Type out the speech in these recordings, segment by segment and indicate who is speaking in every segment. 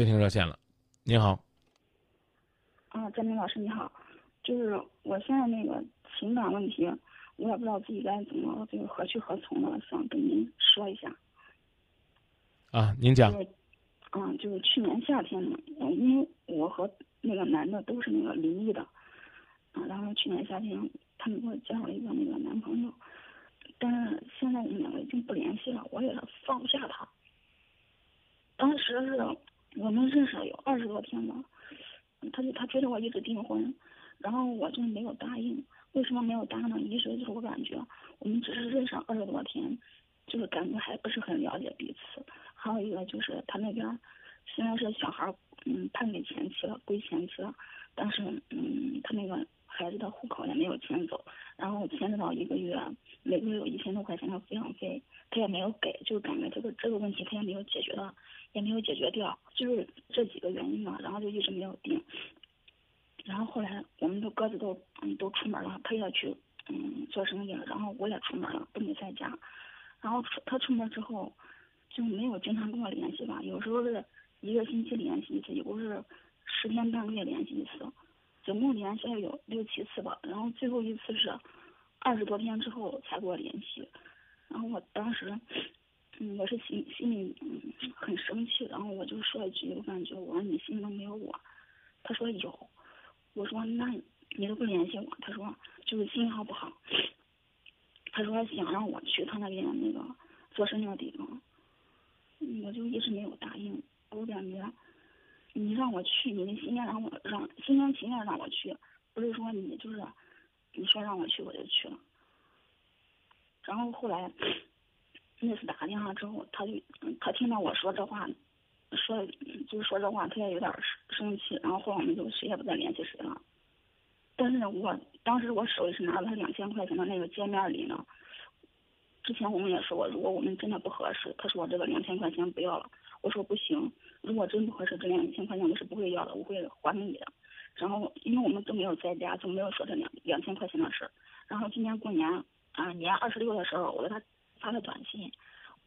Speaker 1: 接听热线了，您好。
Speaker 2: 啊，张明老师你好，就是我现在那个情感问题，我也不知道自己该怎么就是何去何从的，想跟您说一下。
Speaker 1: 啊，您讲。
Speaker 2: 就是，啊，就是去年夏天嘛，嗯因为我和那个男的都是那个离异的，啊，然后去年夏天他们给我介绍了一个那个男朋友，但是现在我们两个已经不联系了，我也是放不下他。当时是我们认识了有二十多天了，他就他追着我一直订婚，然后我就没有答应。为什么没有答应呢？一是就是我感觉我们只是认识二十多天，就是感觉还不是很了解彼此。还有一个就是他那边虽然是小孩嗯判给前妻了，归前妻了，但是嗯他那个孩子的户口也没有迁走，然后牵扯到一个月每个月有一千多块钱的抚养费，他也没有给，就是感觉这个这个问题他也没有解决的，也没有解决掉，就是这几个原因嘛，然后就一直没有定。然后后来我们都各自都嗯都出门了，他也去嗯做生意了，然后我也出门了，都没在家。然后出他出门之后就没有经常跟我联系吧，有时候是一个星期联系一次，有时候是十天半个月联系一次，总共联系了有六七次吧。然后最后一次是二十多天之后才给我联系，然后我当时嗯我是心心里嗯很生气，然后我就说一句，我感觉我说你心里都没有我，他说有。我说那你都不联系我，他说就是信号不好。他说想让我去他那边那个做生意的地方，我就一直没有答应。我感觉你让我去，你的心甘让我让心甘情愿让我去，不是说你就是你说让我去我就去了。然后后来那次打个电话之后，他就他听到我说这话，说就是说这话，他也有点生生气，然后后来我们就谁也不再联系谁了。但是我当时我手里是拿了他两千块钱的那个见面礼呢。之前我们也说过，如果我们真的不合适，他说我这个两千块钱不要了。我说不行，如果真不合适，这两千块钱我是不会要的，我会还给你的。然后因为我们都没有在家，就没有说这两两千块钱的事儿。然后今年过年啊年二十六的时候，我给他发了短信，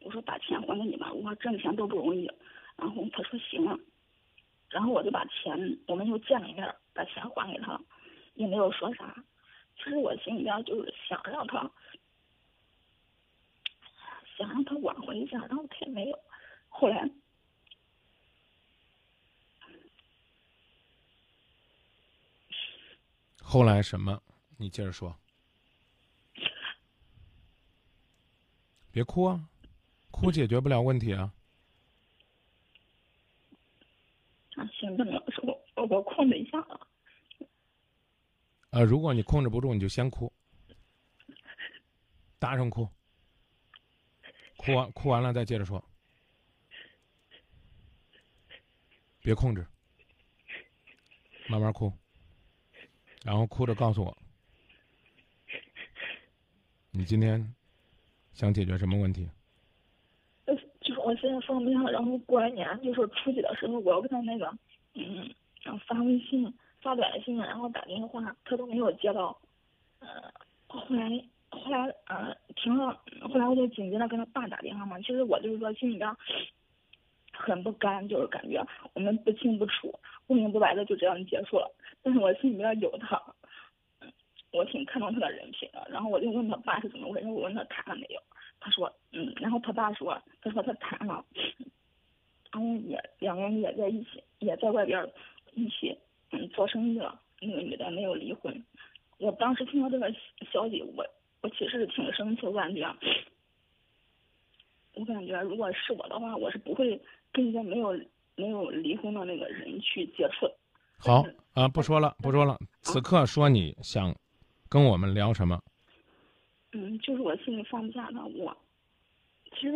Speaker 2: 我说把钱还给你吧，我说挣钱都不容易。然后他说行了，然后我就把钱，我们又见了一面，把钱还给他，也没有说啥。其实我心里边就是想让他，想让他挽回一下，然后他也没有。后来，
Speaker 1: 后来什么？你接着说。别哭啊，哭解决不了问题啊。
Speaker 2: 啊，行，那老师，我我我控制一下啊。
Speaker 1: 呃，如果你控制不住，你就先哭，大声哭，哭完哭完了再接着说，别控制，慢慢哭，然后哭着告诉我，你今天想解决什么问题？
Speaker 2: 就是我现在放不下，然后过完年就是初几的时候，我要跟他那个，嗯，然后发微信。发短信，然后打电话，他都没有接到。呃，后来后来呃停了，后来我就紧接着跟他爸打电话嘛。其实我就是说心里边很不甘，就是感觉我们不清不楚、不明不白的就这样结束了。但是我心里边有他，我挺看重他的人品的。然后我就问他爸是怎么回事，我问他谈了没有，他说嗯，然后他爸说，他说他谈了，然后也两个人也在一起，也在外边一起。嗯，做生意了，那个女的没有离婚。我当时听到这个消息，我我其实挺生气，我感觉，我感觉如果是我的话，我是不会跟一个没有没有离婚的那个人去接触。
Speaker 1: 好啊，不说了，不说了。此刻说你想跟我们聊什么？
Speaker 2: 嗯，就是我心里放不下他，我其实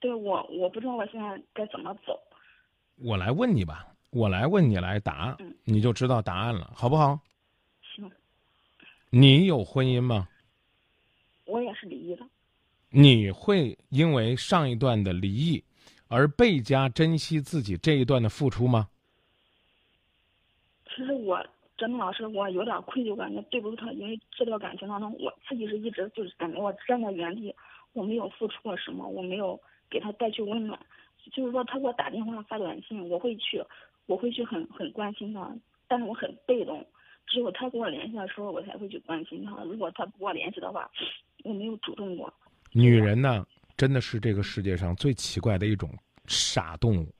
Speaker 2: 对我我不知道我现在该怎么走。
Speaker 1: 我来问你吧。我来问你来答，你就知道答案了，好不好？
Speaker 2: 行。
Speaker 1: 你有婚姻吗？
Speaker 2: 我也是离异的。
Speaker 1: 你会因为上一段的离异而倍加珍惜自己这一段的付出吗？
Speaker 2: 其实我真的老师，我有点愧疚感，觉对不住他，因为这段感情当中，我自己是一直就是感觉我站在原地，我没有付出过什么，我没有给他带去温暖。就是说他给我打电话发短信，我会去，我会去很很关心他，但是我很被动，只有他跟我联系的时候，我才会去关心他。如果他不跟我联系的话，我没有主动过。
Speaker 1: 女人呢，真的是这个世界上最奇怪的一种傻动物。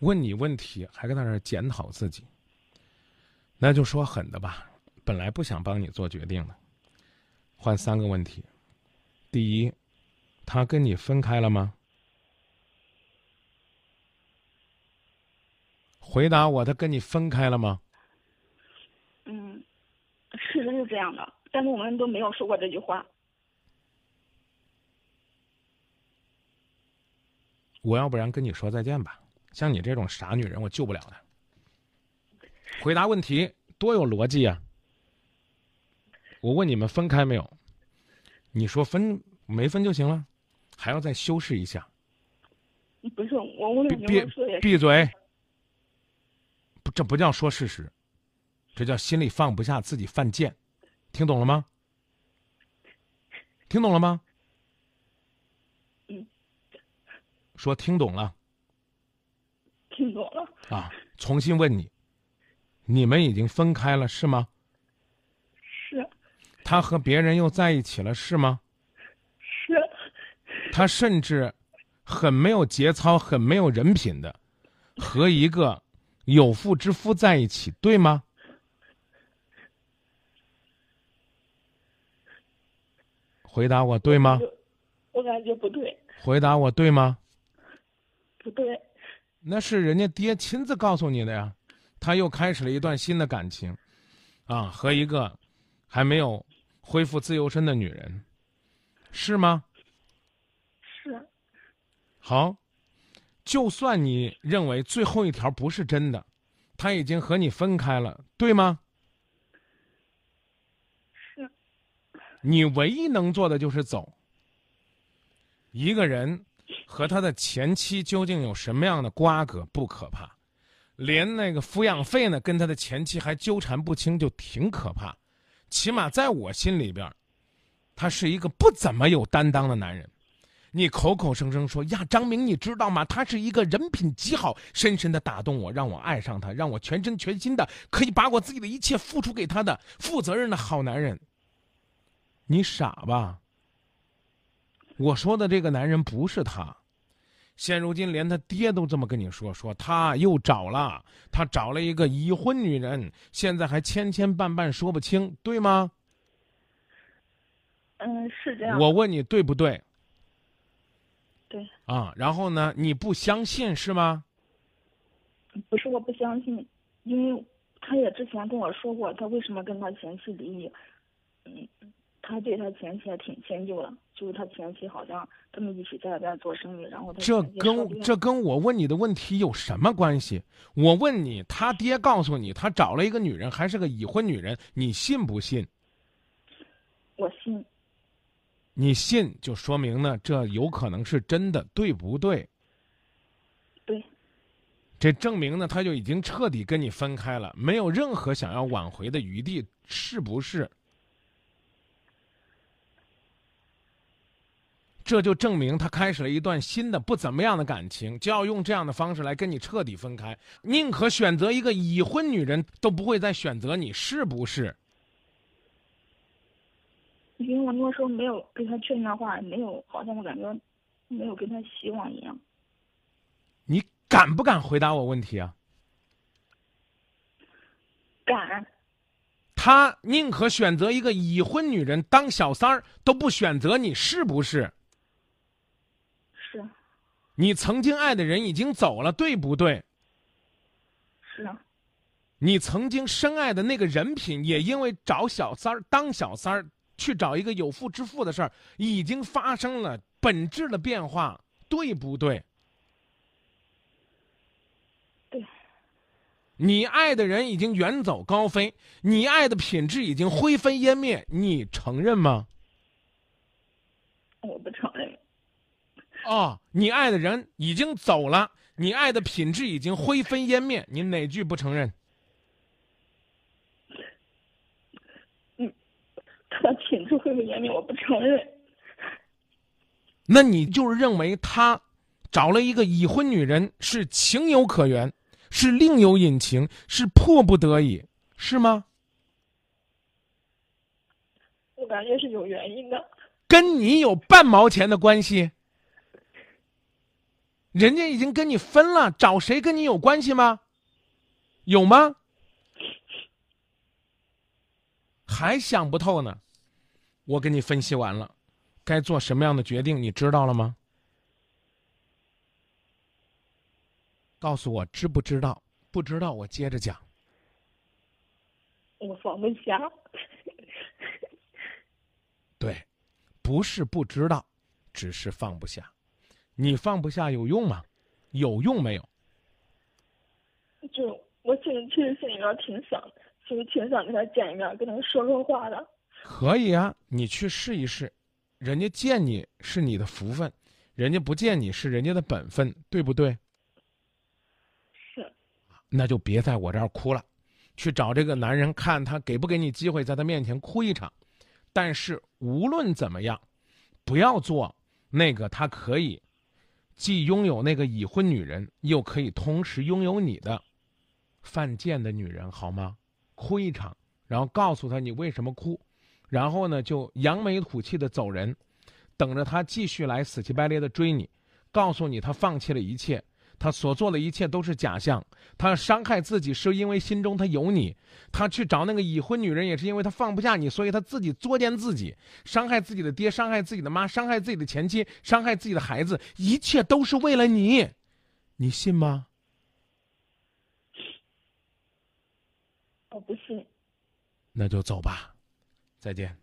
Speaker 1: 问你问题还跟那儿检讨自己，那就说狠的吧。本来不想帮你做决定的，换三个问题。第一，他跟你分开了吗？回答我，他跟你分开了吗？
Speaker 2: 嗯，事实是这样的，但是我们都没有说过这句话。
Speaker 1: 我要不然跟你说再见吧。像你这种傻女人，我救不了的。回答问题多有逻辑啊！我问你们分开没有？你说分没分就行了，还要再修饰一下？
Speaker 2: 不是我问你，
Speaker 1: 闭闭嘴！不，这不叫说事实，这叫心里放不下，自己犯贱。听懂了吗？听懂了吗？
Speaker 2: 嗯。
Speaker 1: 说听懂了。
Speaker 2: 听懂了啊！
Speaker 1: 重新问你，你们已经分开了是吗？
Speaker 2: 是。
Speaker 1: 他和别人又在一起了是吗？
Speaker 2: 是。
Speaker 1: 他甚至很没有节操、很没有人品的，和一个有妇之夫在一起，对吗？回答我对吗？
Speaker 2: 我感觉不对。
Speaker 1: 回答我对吗？那是人家爹亲自告诉你的呀，他又开始了一段新的感情，啊，和一个还没有恢复自由身的女人，是吗？
Speaker 2: 是。
Speaker 1: 好，就算你认为最后一条不是真的，他已经和你分开了，对吗？
Speaker 2: 是。
Speaker 1: 你唯一能做的就是走。一个人。和他的前妻究竟有什么样的瓜葛？不可怕，连那个抚养费呢，跟他的前妻还纠缠不清，就挺可怕。起码在我心里边，他是一个不怎么有担当的男人。你口口声声说呀，张明，你知道吗？他是一个人品极好，深深的打动我，让我爱上他，让我全身全心的可以把我自己的一切付出给他的负责任的好男人。你傻吧？我说的这个男人不是他，现如今连他爹都这么跟你说，说他又找了，他找了一个已婚女人，现在还千千绊绊说不清，对吗？
Speaker 2: 嗯，是这样。
Speaker 1: 我问你对不对？
Speaker 2: 对。
Speaker 1: 啊，然后呢？你不相信是吗？
Speaker 2: 不是我不相信，因为他也之前跟我说过，他为什么跟他前妻离异，嗯。他对他前妻还挺迁就的，就是他前妻好像他们一起在外边做生意，然后他
Speaker 1: 这跟这跟我问你的问题有什么关系？我问你，他爹告诉你他找了一个女人，还是个已婚女人，你信不信？
Speaker 2: 我信。
Speaker 1: 你信就说明呢，这有可能是真的，对不对？
Speaker 2: 对。
Speaker 1: 这证明呢，他就已经彻底跟你分开了，没有任何想要挽回的余地，是不是？这就证明他开始了一段新的不怎么样的感情，就要用这样的方式来跟你彻底分开，宁可选择一个已婚女人，都不会再选择你，是不是？
Speaker 2: 因为我那时候没有跟他确定的话，没有，好像我感觉没有跟他希望一样。
Speaker 1: 你敢不敢回答我问题啊？
Speaker 2: 敢。
Speaker 1: 他宁可选择一个已婚女人当小三儿，都不选择你，是不是？
Speaker 2: 是，
Speaker 1: 你曾经爱的人已经走了，对不对？
Speaker 2: 是啊。
Speaker 1: 你曾经深爱的那个人品，也因为找小三儿当小三儿，去找一个有妇之夫的事儿，已经发生了本质的变化，对不对？
Speaker 2: 对。
Speaker 1: 你爱的人已经远走高飞，你爱的品质已经灰飞烟灭，你承认吗？
Speaker 2: 我不承认。
Speaker 1: 哦，你爱的人已经走了，你爱的品质已经灰飞烟灭，你哪句不承认？
Speaker 2: 嗯，他的品质灰飞烟灭，我不承认。
Speaker 1: 那你就是认为他找了一个已婚女人是情有可原，是另有隐情，是迫不得已，是吗？
Speaker 2: 我感觉是有原因的。
Speaker 1: 跟你有半毛钱的关系？人家已经跟你分了，找谁跟你有关系吗？有吗？还想不透呢？我给你分析完了，该做什么样的决定，你知道了吗？告诉我知不知道？不知道，我接着讲。
Speaker 2: 我放不下。
Speaker 1: 对，不是不知道，只是放不下。你放不下有用吗？有用没有？
Speaker 2: 就我其实其实心里边挺想，其实挺想跟他见一面，跟他说说话的。
Speaker 1: 可以啊，你去试一试。人家见你是你的福分，人家不见你是人家的本分，对不对？
Speaker 2: 是。
Speaker 1: 那就别在我这儿哭了，去找这个男人，看他给不给你机会，在他面前哭一场。但是无论怎么样，不要做那个他可以。既拥有那个已婚女人，又可以同时拥有你的犯贱的女人，好吗？哭一场，然后告诉他你为什么哭，然后呢就扬眉吐气的走人，等着他继续来死乞白赖的追你，告诉你他放弃了一切。他所做的一切都是假象，他伤害自己是因为心中他有你，他去找那个已婚女人也是因为他放不下你，所以他自己作践自己，伤害自己的爹，伤害自己的妈，伤害自己的前妻，伤害自己的孩子，一切都是为了你，你信吗？
Speaker 2: 我不信。
Speaker 1: 那就走吧，再见。